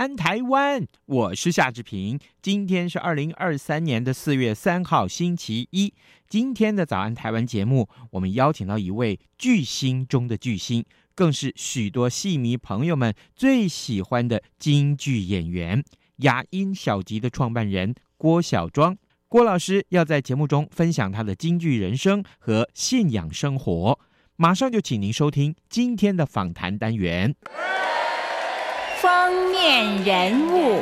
安台湾，我是夏志平。今天是二零二三年的四月三号，星期一。今天的早安台湾节目，我们邀请到一位巨星中的巨星，更是许多戏迷朋友们最喜欢的京剧演员——雅音小集的创办人郭小庄。郭老师要在节目中分享他的京剧人生和信仰生活。马上就请您收听今天的访谈单元。封面人物，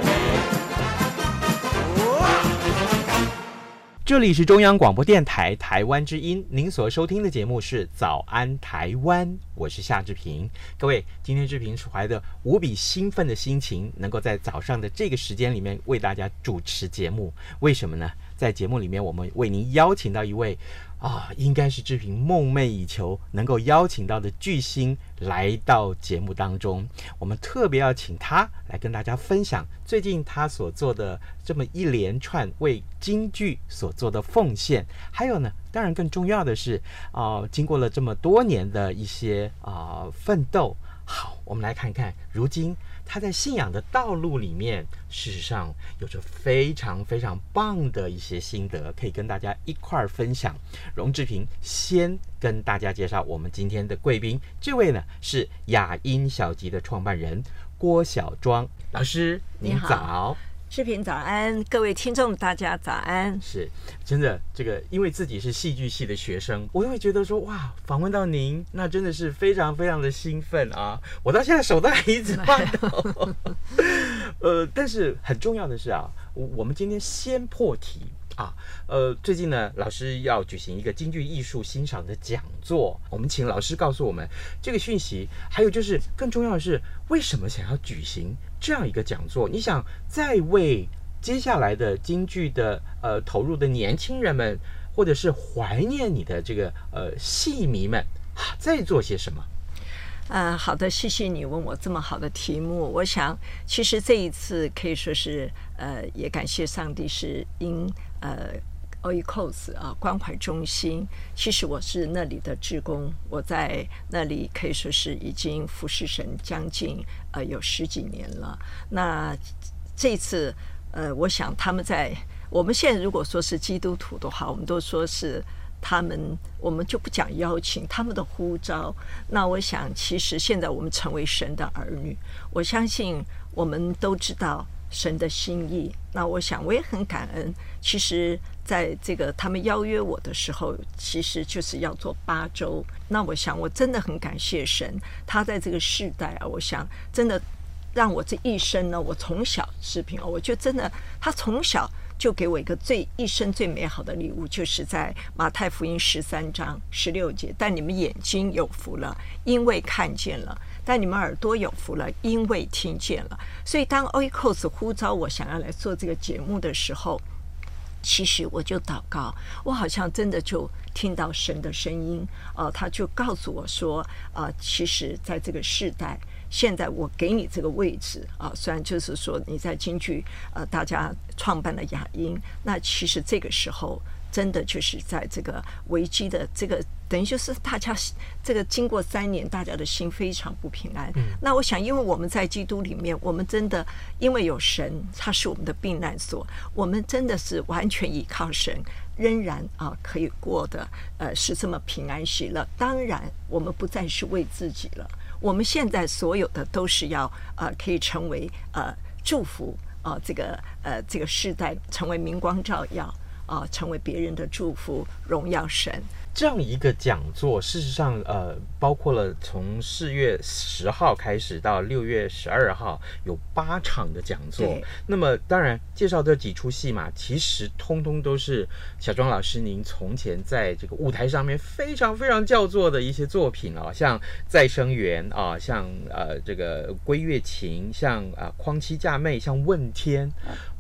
这里是中央广播电台台湾之音，您所收听的节目是《早安台湾》，我是夏志平。各位，今天志平是怀着无比兴奋的心情，能够在早上的这个时间里面为大家主持节目。为什么呢？在节目里面，我们为您邀请到一位。啊，应该是志平梦寐以求能够邀请到的巨星来到节目当中。我们特别要请他来跟大家分享最近他所做的这么一连串为京剧所做的奉献。还有呢，当然更重要的是，啊，经过了这么多年的一些啊奋斗。好，我们来看看如今。他在信仰的道路里面，事实上有着非常非常棒的一些心得，可以跟大家一块儿分享。荣志平先跟大家介绍我们今天的贵宾，这位呢是雅音小集的创办人郭小庄老师，您早。志平早安，各位听众大家早安。是，真的，这个因为自己是戏剧系的学生，我就会觉得说，哇，访问到您，那真的是非常非常的兴奋啊！我到现在手都还一直发抖。呃，但是很重要的是啊，我们今天先破题。啊，呃，最近呢，老师要举行一个京剧艺术欣赏的讲座，我们请老师告诉我们这个讯息。还有就是，更重要的是，为什么想要举行这样一个讲座？你想再为接下来的京剧的呃投入的年轻人们，或者是怀念你的这个呃戏迷们，再做些什么？呃，好的，谢谢你问我这么好的题目。我想，其实这一次可以说是，呃，也感谢上帝是因呃 OECOS 啊关怀中心。其实我是那里的职工，我在那里可以说是已经服侍神将近呃有十几年了。那这次呃，我想他们在我们现在如果说是基督徒的话，我们都说是。他们，我们就不讲邀请，他们的呼召。那我想，其实现在我们成为神的儿女，我相信我们都知道神的心意。那我想，我也很感恩。其实，在这个他们邀约我的时候，其实就是要做八周。那我想，我真的很感谢神，他在这个世代啊，我想真的让我这一生呢，我从小视频，我就真的他从小。就给我一个最一生最美好的礼物，就是在马太福音十三章十六节。但你们眼睛有福了，因为看见了；但你们耳朵有福了，因为听见了。所以当 Oikos 呼召我想要来做这个节目的时候，其实我就祷告，我好像真的就听到神的声音，呃，他就告诉我说，呃，其实在这个世代。现在我给你这个位置啊，虽然就是说你在京剧呃，大家创办了雅音，那其实这个时候真的就是在这个危机的这个，等于就是大家这个经过三年，大家的心非常不平安。嗯。那我想，因为我们在基督里面，我们真的因为有神，他是我们的避难所，我们真的是完全依靠神，仍然啊可以过的呃是这么平安喜乐。当然，我们不再是为自己了。我们现在所有的都是要呃，可以成为呃祝福啊、呃，这个呃这个世代成为明光照耀啊、成为别人的祝福，荣耀神。这样一个讲座，事实上，呃，包括了从四月十号开始到六月十二号，有八场的讲座。对那么，当然介绍这几出戏嘛，其实通通都是小庄老师您从前在这个舞台上面非常非常叫座的一些作品啊，像《再生缘》啊，像呃这个《归月情》，像啊《匡妻嫁妹》，像《问天》。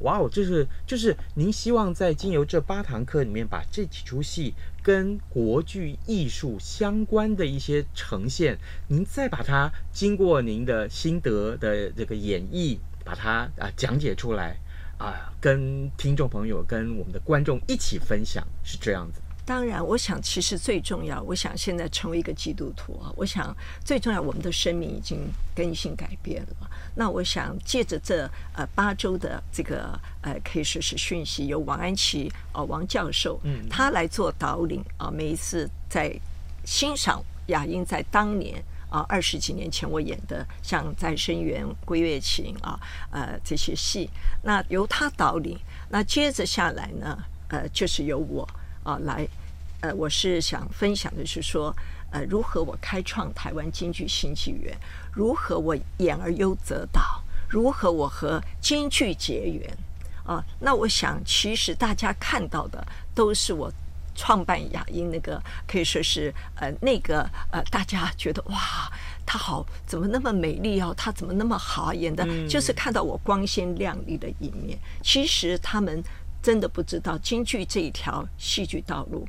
哇哦，就是就是您希望在经由这八堂课里面，把这几出戏。跟国剧艺术相关的一些呈现，您再把它经过您的心得的这个演绎，把它啊讲解出来啊，跟听众朋友、跟我们的观众一起分享，是这样子。当然，我想其实最重要，我想现在成为一个基督徒啊，我想最重要，我们的生命已经更新改变了。那我想借着这呃八周的这个呃可以说是讯息，由王安祈呃王教授，嗯，他来做导领啊，每一次在欣赏雅英在当年啊二十几年前我演的像《再生缘》《归月情》啊呃这些戏，那由他导领，那接着下来呢，呃就是由我啊来。呃，我是想分享的是说，呃，如何我开创台湾京剧新纪元，如何我演而优则导，如何我和京剧结缘啊、呃？那我想，其实大家看到的都是我创办雅英那个，可以说是呃那个呃，大家觉得哇，她好，怎么那么美丽哦？她怎么那么好演的？就是看到我光鲜亮丽的一面。其实他们真的不知道京剧这一条戏剧道路。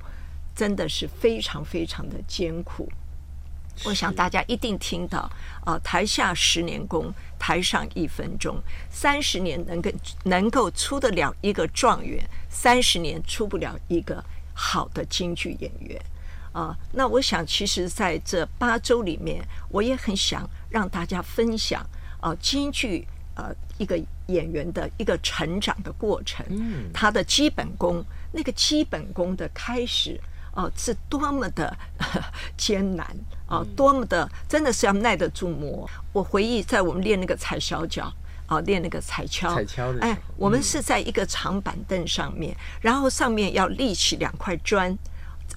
真的是非常非常的艰苦，我想大家一定听到啊、台下十年功，台上一分钟，三十年能够能够出得了一个状元，三十年出不了一个好的京剧演员啊、那我想，其实在这八周里面，我也很想让大家分享啊、京剧呃一个演员的一个成长的过程，嗯，他的基本功，那个基本功的开始。哦，是多么的 艰难啊！多么的，真的是要耐得住磨。我回忆在我们练那个踩小脚啊，练那个踩跷，踩跷的。哎，我们是在一个长板凳上面，然后上面要立起两块砖，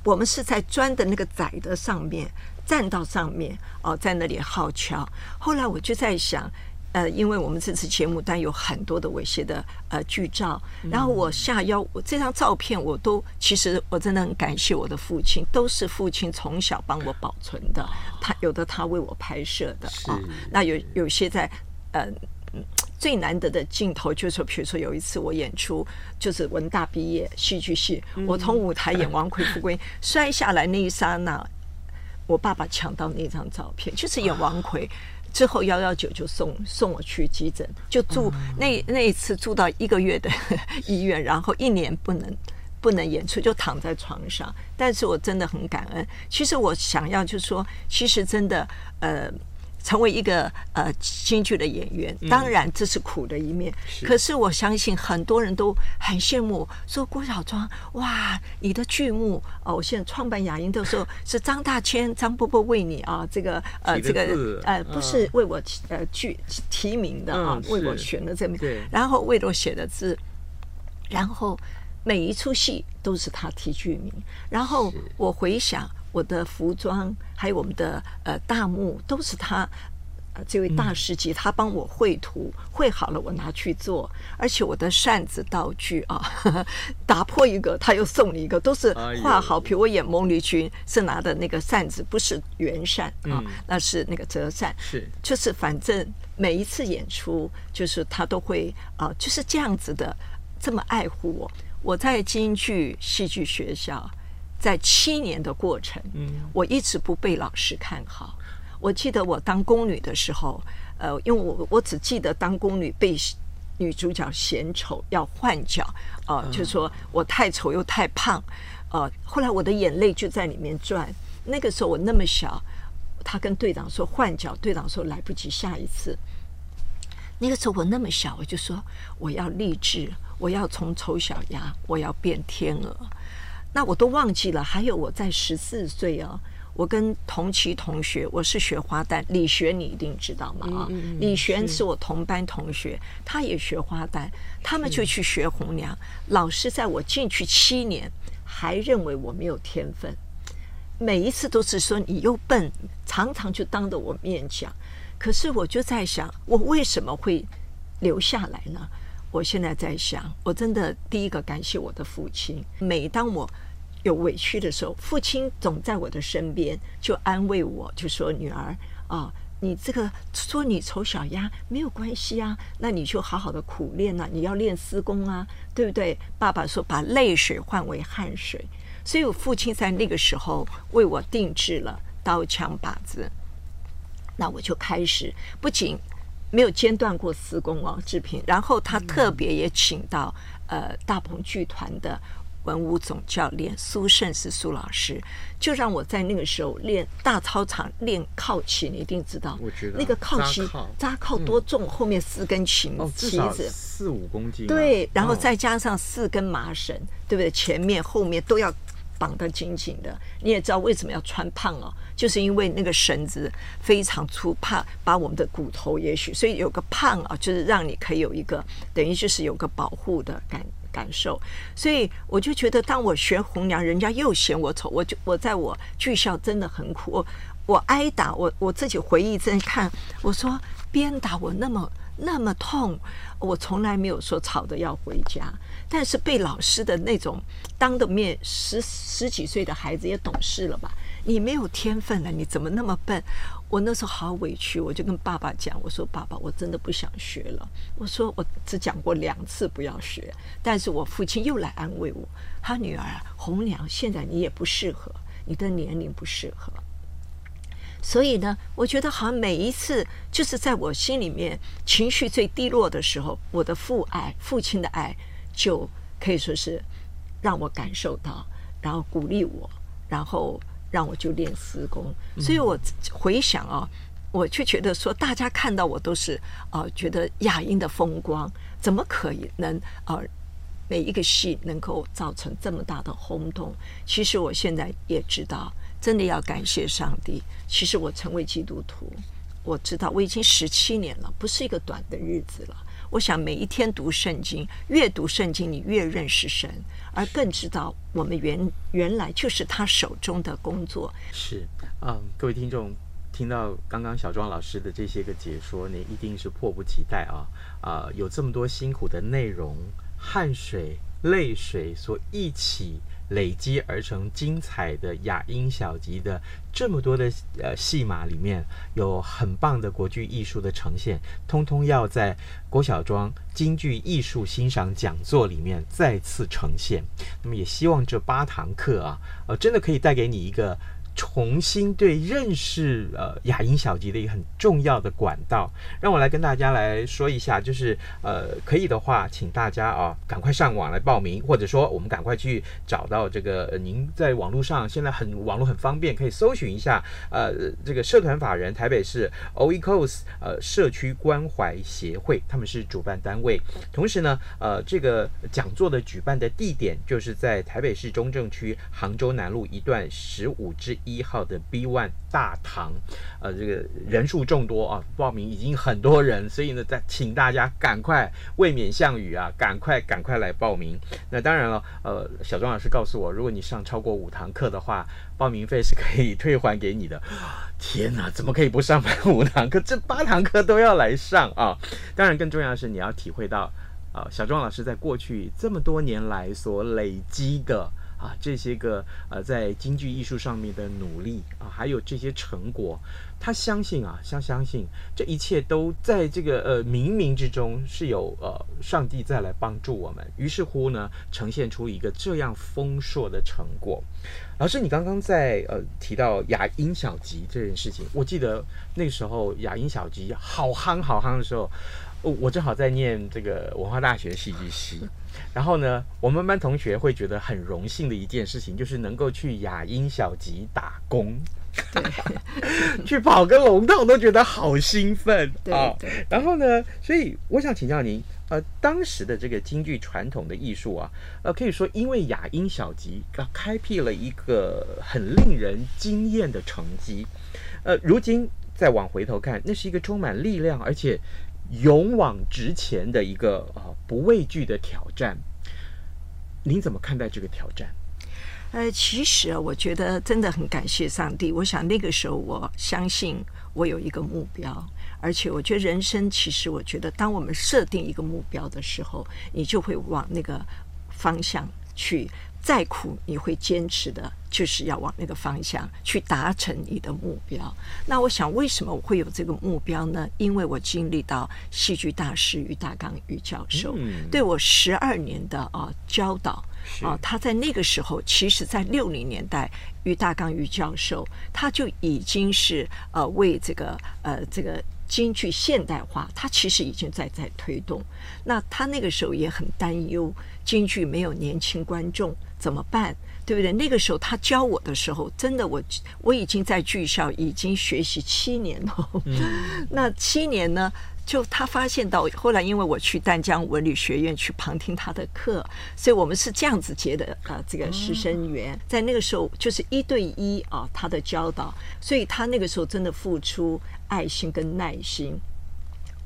我们是在砖的那个窄的上面站到上面哦，在那里号敲。后来我就在想。呃，因为我们这次节目单有很多的猥亵的呃剧照，然后我下腰，我这张照片我都其实我真的很感谢我的父亲，都是父亲从小帮我保存的，他有的他为我拍摄的啊、哦，那有有些在呃最难得的镜头就是说，比如说有一次我演出就是文大毕业戏剧系，我从舞台演王魁富贵摔下来那一刹那，我爸爸抢到那张照片，就是演王魁。之后幺幺九就送送我去急诊，就住那那一次住到一个月的医院，然后一年不能不能演出，就躺在床上。但是我真的很感恩。其实我想要就是说，其实真的呃。成为一个呃京剧的演员，当然这是苦的一面。嗯、可是我相信很多人都很羡慕，说郭小庄哇，你的剧目哦，我现在创办雅音的时候是张大千张伯伯为你啊，这个呃这个呃不是为我呃剧提名的啊，为我选的这名，然后为我写的字，然后每一出戏都是他提剧名，然后我回想。我的服装，还有我们的呃大幕，都是他，呃这位大师级，他帮我绘图，绘好了我拿去做，而且我的扇子道具啊，呵 呵打破一个他又送你一个，都是画好。比如我演孟丽君是拿的那个扇子，不是圆扇啊，那是那个折扇，是就是反正每一次演出，就是他都会啊，就是这样子的，这么爱护我。我在京剧戏剧学校。在七年的过程，嗯我一直不被老师看好。我记得我当宫女的时候，呃，因为我我只记得当宫女被女主角嫌丑要换角，啊、呃，就说我太丑又太胖，呃，后来我的眼泪就在里面转。那个时候我那么小，他跟队长说换角，队长说来不及，下一次。那个时候我那么小，我就说我要励志，我要从丑小鸭，我要变天鹅。那我都忘记了，还有我在十四岁啊，我跟同期同学，我是学花旦，李璇你一定知道嘛？啊、嗯，嗯、李璇是我同班同学，他也学花旦，他们就去学红娘。老师在我进去七年，还认为我没有天分，每一次都是说你又笨，常常就当着我面讲。可是我就在想，我为什么会留下来呢？我现在在想，我真的第一个感谢我的父亲。每当我有委屈的时候，父亲总在我的身边，就安慰我，就说：“女儿啊。”你这个说你丑小鸭没有关系啊，那你就好好的苦练呐、啊，你要练诗功啊，对不对？爸爸说把泪水换为汗水，所以我父亲在那个时候为我定制了刀枪把子，那我就开始不仅没有间断过施工哦，志平，然后他特别也请到呃大鹏剧团的。文武总教练苏胜是苏老师，就让我在那个时候练大操场练靠旗，你一定知道，我知道那个靠旗扎靠多重，嗯、后面四根旗旗子四五公斤，对，然后再加上四根麻绳，对不对？前面后面都要绑得紧紧的。你也知道为什么要穿胖哦，就是因为那个绳子非常粗，怕把我们的骨头也许，所以有个胖啊，就是让你可以有一个等于就是有个保护的感。感受，所以我就觉得，当我学红娘，人家又嫌我丑，我就我在我剧校真的很苦，我我挨打，我我自己回忆在看，我说鞭打我那么那么痛，我从来没有说吵着要回家，但是被老师的那种当着面，十十几岁的孩子也懂事了吧？你没有天分了，你怎么那么笨？我那时候好委屈，我就跟爸爸讲，我说：“爸爸，我真的不想学了。”我说：“我只讲过两次不要学。”但是我父亲又来安慰我：“他女儿红娘，现在你也不适合，你的年龄不适合。”所以呢，我觉得好像每一次，就是在我心里面情绪最低落的时候，我的父爱、父亲的爱，就可以说是让我感受到，然后鼓励我，然后。让我就练私功，所以我回想啊，我就觉得说，大家看到我都是啊，觉得亚音的风光，怎么可以能啊，每一个戏能够造成这么大的轰动？其实我现在也知道，真的要感谢上帝。其实我成为基督徒，我知道我已经十七年了，不是一个短的日子了。我想每一天读圣经，越读圣经，你越认识神，而更知道我们原原来就是他手中的工作。是，嗯，各位听众听到刚刚小庄老师的这些个解说，你一定是迫不及待啊！啊，有这么多辛苦的内容，汗水、泪水所一起。累积而成精彩的雅音小集的这么多的呃戏码里面，有很棒的国剧艺术的呈现，通通要在郭小庄京剧艺术欣赏讲座里面再次呈现。那么也希望这八堂课啊，呃，真的可以带给你一个。重新对认识呃雅音小吉的一个很重要的管道，让我来跟大家来说一下，就是呃可以的话，请大家啊赶快上网来报名，或者说我们赶快去找到这个、呃、您在网络上现在很网络很方便，可以搜寻一下呃这个社团法人台北市 OECOS 呃社区关怀协会，他们是主办单位，同时呢呃这个讲座的举办的地点就是在台北市中正区杭州南路一段十五之一号的 B One 大堂，呃，这个人数众多啊，报名已经很多人，所以呢，再请大家赶快未免项羽啊，赶快赶快来报名。那当然了，呃，小庄老师告诉我，如果你上超过五堂课的话，报名费是可以退还给你的。天哪，怎么可以不上满五堂课？这八堂课都要来上啊！当然，更重要的是你要体会到，啊、小庄老师在过去这么多年来所累积的。啊，这些个呃，在京剧艺术上面的努力啊，还有这些成果，他相信啊，相相信这一切都在这个呃冥冥之中是有呃上帝再来帮助我们。于是乎呢，呈现出一个这样丰硕的成果。老师，你刚刚在呃提到雅音小集这件事情，我记得那时候雅音小集好夯好夯的时候。我正好在念这个文化大学戏剧系，然后呢，我们班同学会觉得很荣幸的一件事情，就是能够去雅音小集打工，对去跑个龙套都觉得好兴奋啊！然后呢，所以我想请教您，呃，当时的这个京剧传统的艺术啊，呃，可以说因为雅音小集啊，开辟了一个很令人惊艳的成绩，呃，如今再往回头看，那是一个充满力量，而且。勇往直前的一个啊，不畏惧的挑战，您怎么看待这个挑战？呃，其实我觉得真的很感谢上帝。我想那个时候，我相信我有一个目标，而且我觉得人生其实，我觉得当我们设定一个目标的时候，你就会往那个方向去。再苦，你会坚持的，就是要往那个方向去达成你的目标。那我想，为什么我会有这个目标呢？因为我经历到戏剧大师于大刚于教授对我十二年的啊教导啊，他在那个时候，其实在六零年代，于大刚于教授他就已经是呃为这个呃这个。京剧现代化，他其实已经在在推动。那他那个时候也很担忧，京剧没有年轻观众怎么办？对不对？那个时候他教我的时候，真的我我已经在剧校已经学习七年了。嗯、那七年呢？就他发现到后来，因为我去丹江文理学院去旁听他的课，所以我们是这样子结的啊、呃，这个师生缘。在那个时候就是一对一啊，他的教导，所以他那个时候真的付出爱心跟耐心，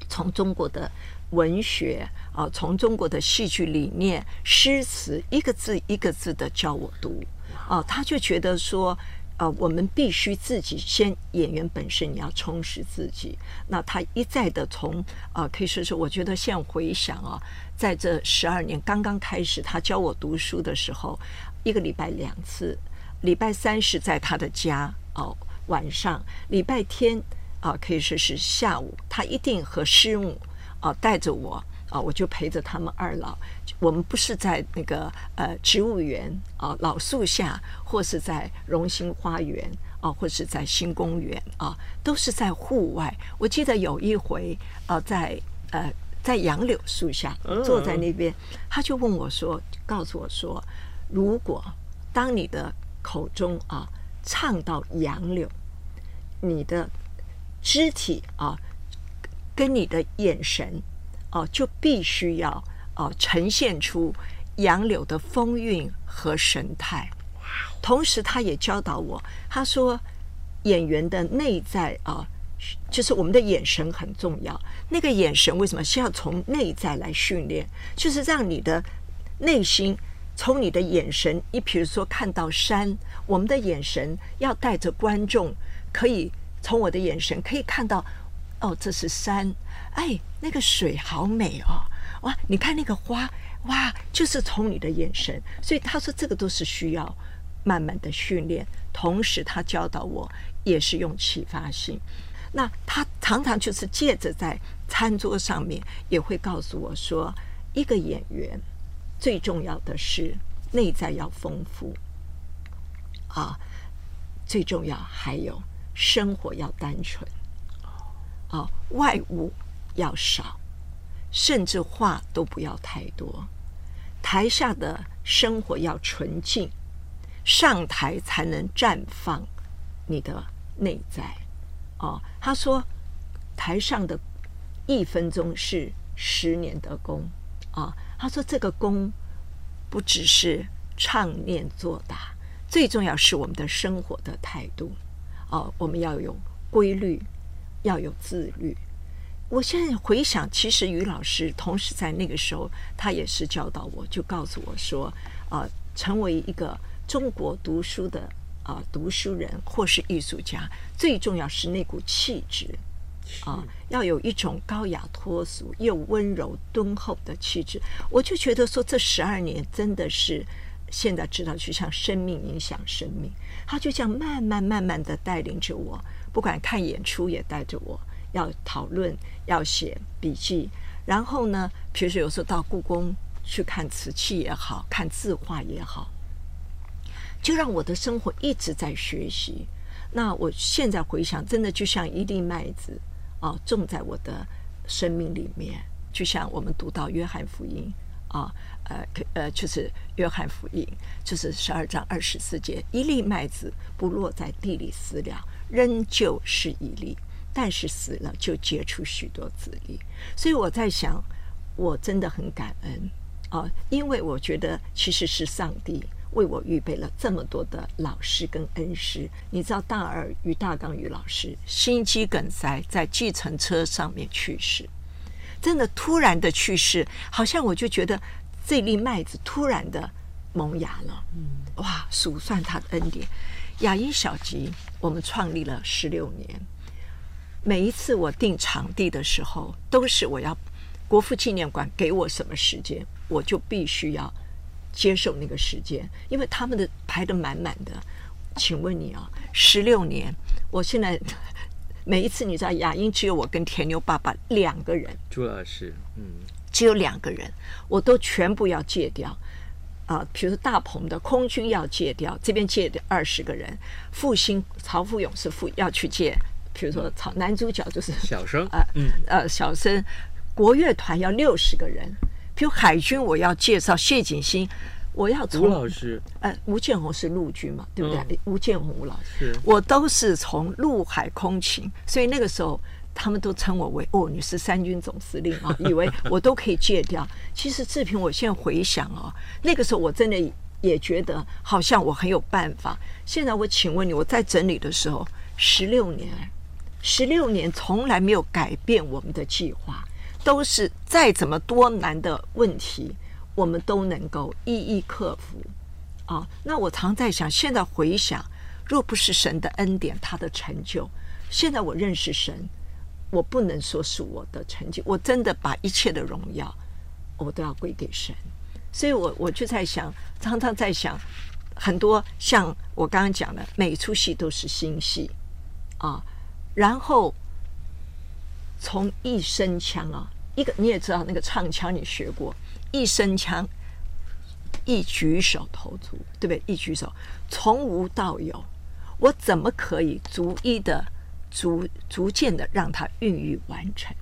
从中国的文学啊，从中国的戏剧理念、诗词，一个字一个字的教我读啊，他就觉得说。呃，我们必须自己先演员本身，你要充实自己。那他一再的从啊、呃，可以说是我觉得现在回想啊，在这十二年刚刚开始，他教我读书的时候，一个礼拜两次，礼拜三是在他的家哦、呃，晚上，礼拜天啊、呃，可以说是下午，他一定和师母啊、呃、带着我。啊，我就陪着他们二老。我们不是在那个呃植物园啊，老树下，或是在荣兴花园啊，或是在新公园啊，都是在户外。我记得有一回啊，在呃在杨柳树下坐在那边，他就问我说：“告诉我说，如果当你的口中啊唱到杨柳，你的肢体啊跟你的眼神。”哦，就必须要哦呈现出杨柳的风韵和神态。同时，他也教导我，他说演员的内在啊，就是我们的眼神很重要。那个眼神为什么是要从内在来训练？就是让你的内心从你的眼神，你比如说看到山，我们的眼神要带着观众，可以从我的眼神可以看到。哦，这是山，哎，那个水好美哦，哇，你看那个花，哇，就是从你的眼神，所以他说这个都是需要慢慢的训练，同时他教导我也是用启发性，那他常常就是借着在餐桌上面也会告诉我说，一个演员最重要的是内在要丰富，啊，最重要还有生活要单纯。啊，外物要少，甚至话都不要太多。台下的生活要纯净，上台才能绽放你的内在。哦，他说，台上的一分钟是十年的功。啊，他说这个功不只是唱念做打，最重要是我们的生活的态度。哦，我们要有规律。要有自律。我现在回想，其实于老师同时在那个时候，他也是教导我，就告诉我说：啊、呃，成为一个中国读书的啊、呃、读书人或是艺术家，最重要是那股气质啊、呃，要有一种高雅脱俗又温柔敦厚的气质。我就觉得说，这十二年真的是现在知道，就像生命影响生命，他就这样慢慢慢慢的带领着我。不管看演出，也带着我要讨论，要写笔记。然后呢，比如说有时候到故宫去看瓷器也好，看字画也好，就让我的生活一直在学习。那我现在回想，真的就像一粒麦子啊，种在我的生命里面。就像我们读到约翰福音啊，呃呃，就是约翰福音，就是十二章二十四节，一粒麦子不落在地里死了。仍旧是一粒，但是死了就结出许多子粒。所以我在想，我真的很感恩啊，因为我觉得其实是上帝为我预备了这么多的老师跟恩师。你知道，大儿与大刚与老师心肌梗塞在计程车上面去世，真的突然的去世，好像我就觉得这粒麦子突然的萌芽了。嗯，哇，数算他的恩典。雅音小集我们创立了十六年，每一次我定场地的时候，都是我要国父纪念馆给我什么时间，我就必须要接受那个时间，因为他们的排得满满的。请问你啊，十六年，我现在 每一次你知道，雅音只有我跟田牛爸爸两个人，朱老师，嗯，只有两个人，我都全部要戒掉。啊，比如说大鹏的空军要借掉，这边借掉二十个人，复兴曹富勇是副要去借，比如说曹男主角就是小生啊，嗯呃小生，国乐团要六十个人，比如海军我要介绍谢景新，我要从吴老师，呃吴建宏是陆军嘛，对不对？嗯、吴建宏吴老师，我都是从陆海空勤，所以那个时候。他们都称我为哦，你是三军总司令啊，以为我都可以戒掉。其实志平，我现在回想啊，那个时候我真的也觉得好像我很有办法。现在我请问你，我在整理的时候，十六年，十六年从来没有改变我们的计划，都是再怎么多难的问题，我们都能够一一克服啊。那我常在想，现在回想，若不是神的恩典，他的成就，现在我认识神。我不能说是我的成绩，我真的把一切的荣耀，我都要归给神。所以我我就在想，常常在想，很多像我刚刚讲的，每出戏都是新戏啊。然后从一声枪啊，一个你也知道那个唱腔你学过，一声枪，一举手投足，对不对？一举手，从无到有，我怎么可以逐一的？逐逐渐的让它孕育完成，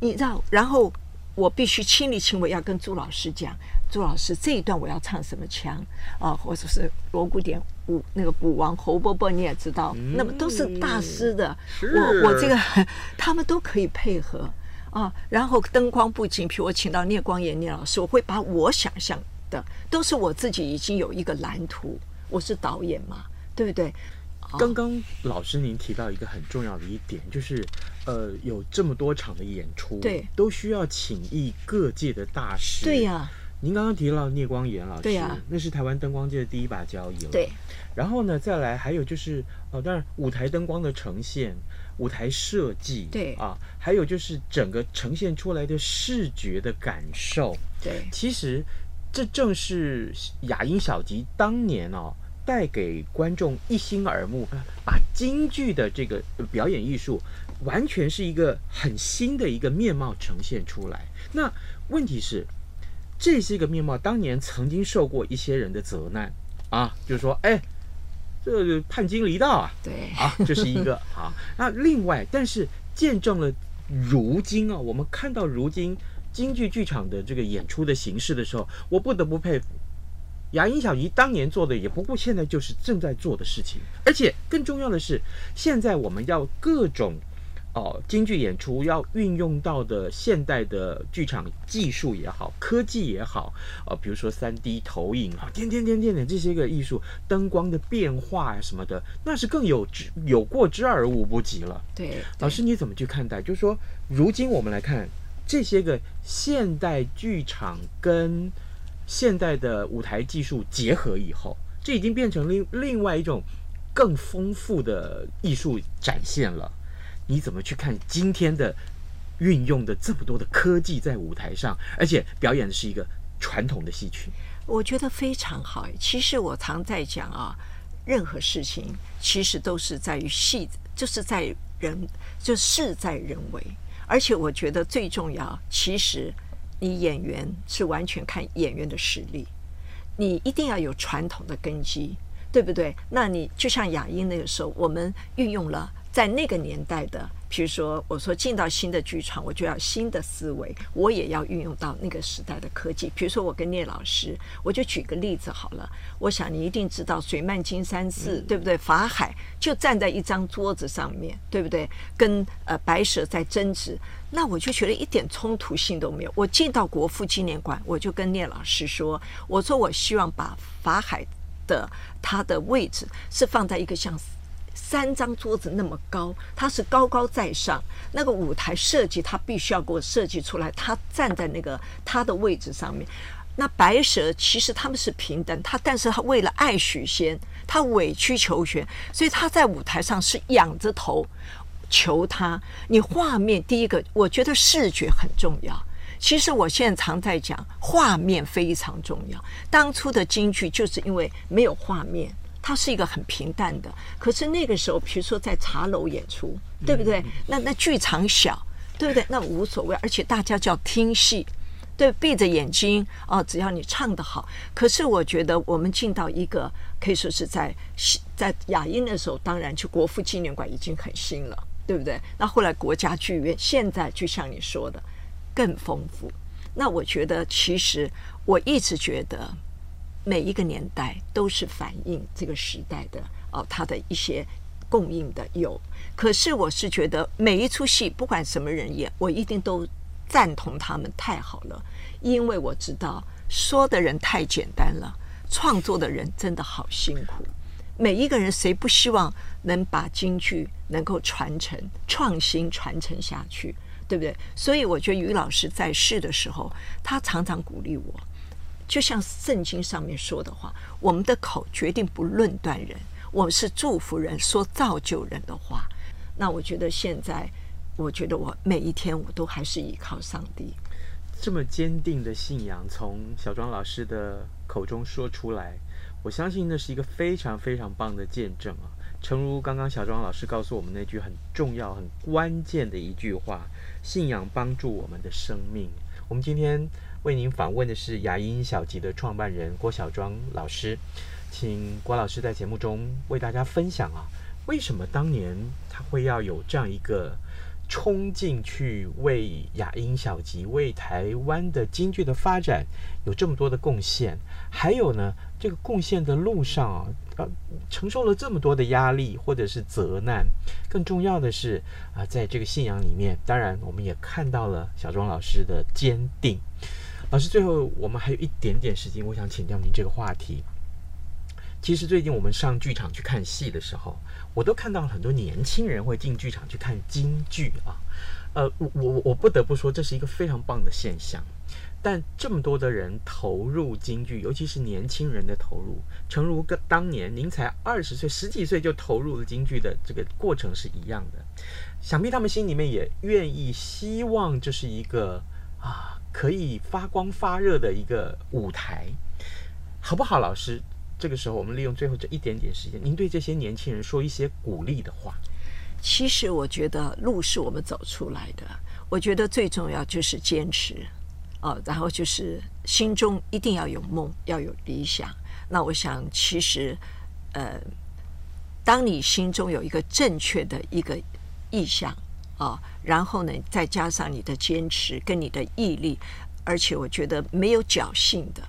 你知道，然后我必须亲力亲为，要跟朱老师讲，朱老师这一段我要唱什么腔啊，或者是锣鼓点鼓那个鼓王侯伯伯你也知道，嗯、那么都是大师的，我我这个他们都可以配合啊，然后灯光布景，比如我请到聂光炎聂老师，我会把我想象的都是我自己已经有一个蓝图，我是导演嘛，对不对？刚刚老师您提到一个很重要的一点，就是，呃，有这么多场的演出，对，都需要请益各界的大师。对呀，您刚刚提到聂光炎老师，对呀，那是台湾灯光界的第一把交椅了。对。然后呢，再来还有就是，呃，当然舞台灯光的呈现、舞台设计，对啊，还有就是整个呈现出来的视觉的感受。对，其实这正是雅音小集当年哦。带给观众一新耳目，把京剧的这个表演艺术，完全是一个很新的一个面貌呈现出来。那问题是，这些个面貌当年曾经受过一些人的责难啊，就是说，哎，这个叛经离道啊，对啊，这是一个 啊。那另外，但是见证了如今啊，我们看到如今京剧剧场的这个演出的形式的时候，我不得不佩服。亚音小姨当年做的也不过，现在就是正在做的事情。而且更重要的是，现在我们要各种哦京剧演出要运用到的现代的剧场技术也好，科技也好，呃，比如说三 D 投影啊，点点点点点这些个艺术，灯光的变化呀什么的，那是更有之有过之而无不及了。对，对老师你怎么去看待？就是说，如今我们来看这些个现代剧场跟。现代的舞台技术结合以后，这已经变成另另外一种更丰富的艺术展现了。你怎么去看今天的运用的这么多的科技在舞台上，而且表演的是一个传统的戏曲？我觉得非常好。其实我常在讲啊，任何事情其实都是在于戏，就是在人，就事在人为。而且我觉得最重要，其实。你演员是完全看演员的实力，你一定要有传统的根基，对不对？那你就像雅音那个时候，我们运用了在那个年代的。比如说，我说进到新的剧场，我就要新的思维，我也要运用到那个时代的科技。比如说，我跟聂老师，我就举个例子好了。我想你一定知道水漫金山寺，对不对？法海就站在一张桌子上面，对不对？跟呃白蛇在争执，那我就觉得一点冲突性都没有。我进到国父纪念馆，我就跟聂老师说，我说我希望把法海的他的位置是放在一个像。三张桌子那么高，他是高高在上。那个舞台设计，他必须要给我设计出来。他站在那个他的位置上面，那白蛇其实他们是平等，他但是他为了爱许仙，他委曲求全，所以他在舞台上是仰着头求他。你画面第一个，我觉得视觉很重要。其实我现在常在讲，画面非常重要。当初的京剧就是因为没有画面，它是一个很平淡的。可是那个时候，比如说在茶楼演出，对不对？那那剧场小，对不对？那无所谓，而且大家叫听戏。对，闭着眼睛哦，只要你唱得好。可是我觉得我们进到一个可以说是在在雅音的时候，当然去国父纪念馆已经很新了，对不对？那后来国家剧院，现在就像你说的更丰富。那我觉得其实我一直觉得每一个年代都是反映这个时代的哦，它的一些供应的有。可是我是觉得每一出戏不管什么人演，我一定都。赞同他们太好了，因为我知道说的人太简单了，创作的人真的好辛苦。每一个人谁不希望能把京剧能够传承、创新传承下去，对不对？所以我觉得于老师在世的时候，他常常鼓励我，就像圣经上面说的话：“我们的口决定不论断人，我们是祝福人、说造就人的话。”那我觉得现在。我觉得我每一天我都还是依靠上帝。这么坚定的信仰从小庄老师的口中说出来，我相信那是一个非常非常棒的见证啊！诚如刚刚小庄老师告诉我们那句很重要、很关键的一句话：信仰帮助我们的生命。我们今天为您访问的是雅音小集的创办人郭小庄老师，请郭老师在节目中为大家分享啊，为什么当年他会要有这样一个。冲进去为雅音小集、为台湾的京剧的发展有这么多的贡献，还有呢，这个贡献的路上啊，呃，承受了这么多的压力或者是责难，更重要的是啊，在这个信仰里面，当然我们也看到了小庄老师的坚定。老师，最后我们还有一点点时间，我想请教您这个话题。其实最近我们上剧场去看戏的时候，我都看到了很多年轻人会进剧场去看京剧啊，呃，我我我不得不说，这是一个非常棒的现象。但这么多的人投入京剧，尤其是年轻人的投入，诚如跟当年您才二十岁、十几岁就投入了京剧的这个过程是一样的。想必他们心里面也愿意、希望这是一个啊可以发光发热的一个舞台，好不好，老师？这个时候，我们利用最后这一点点时间，您对这些年轻人说一些鼓励的话。其实，我觉得路是我们走出来的。我觉得最重要就是坚持，哦，然后就是心中一定要有梦，要有理想。那我想，其实，呃，当你心中有一个正确的一个意向啊，然后呢，再加上你的坚持跟你的毅力，而且我觉得没有侥幸的。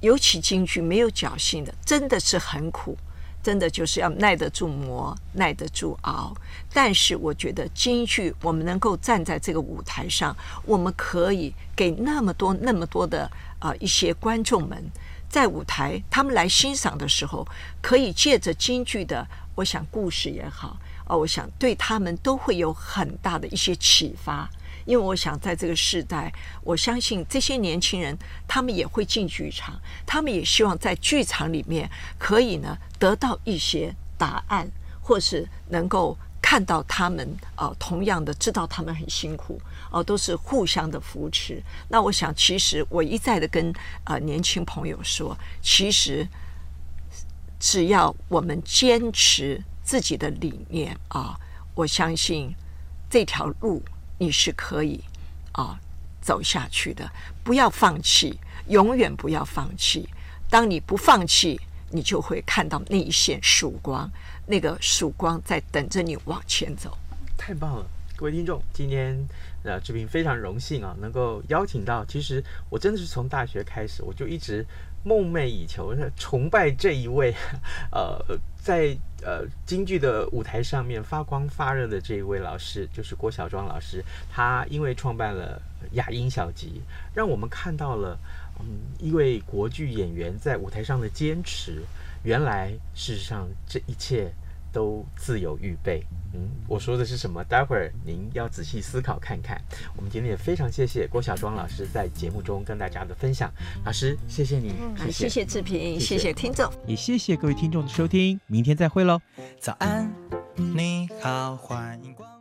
尤其京剧没有侥幸的，真的是很苦，真的就是要耐得住磨，耐得住熬。但是我觉得京剧，我们能够站在这个舞台上，我们可以给那么多那么多的啊、一些观众们，在舞台他们来欣赏的时候，可以借着京剧的，我想故事也好，哦，我想对他们都会有很大的一些启发。因为我想，在这个时代，我相信这些年轻人，他们也会进剧场，他们也希望在剧场里面可以呢得到一些答案，或是能够看到他们啊、呃，同样的知道他们很辛苦哦、都是互相的扶持。那我想，其实我一再的跟啊、呃、年轻朋友说，其实只要我们坚持自己的理念啊、我相信这条路。你是可以啊走下去的，不要放弃，永远不要放弃。当你不放弃，你就会看到那一线曙光，那个曙光在等着你往前走。太棒了，各位听众，今天呃志平非常荣幸啊，能够邀请到。其实我真的是从大学开始，我就一直梦寐以求，崇拜这一位 呃。在呃京剧的舞台上面发光发热的这一位老师，就是郭小庄老师。他因为创办了雅音小集，让我们看到了嗯一位国剧演员在舞台上的坚持。原来事实上这一切都自有预备。嗯，我说的是什么？待会儿您要仔细思考看看。我们今天也非常谢谢郭小庄老师在节目中跟大家的分享。老师，谢谢你，嗯、谢谢谢志平，谢谢，谢谢听众，也谢谢各位听众的收听。明天再会喽。早安，你好，欢迎。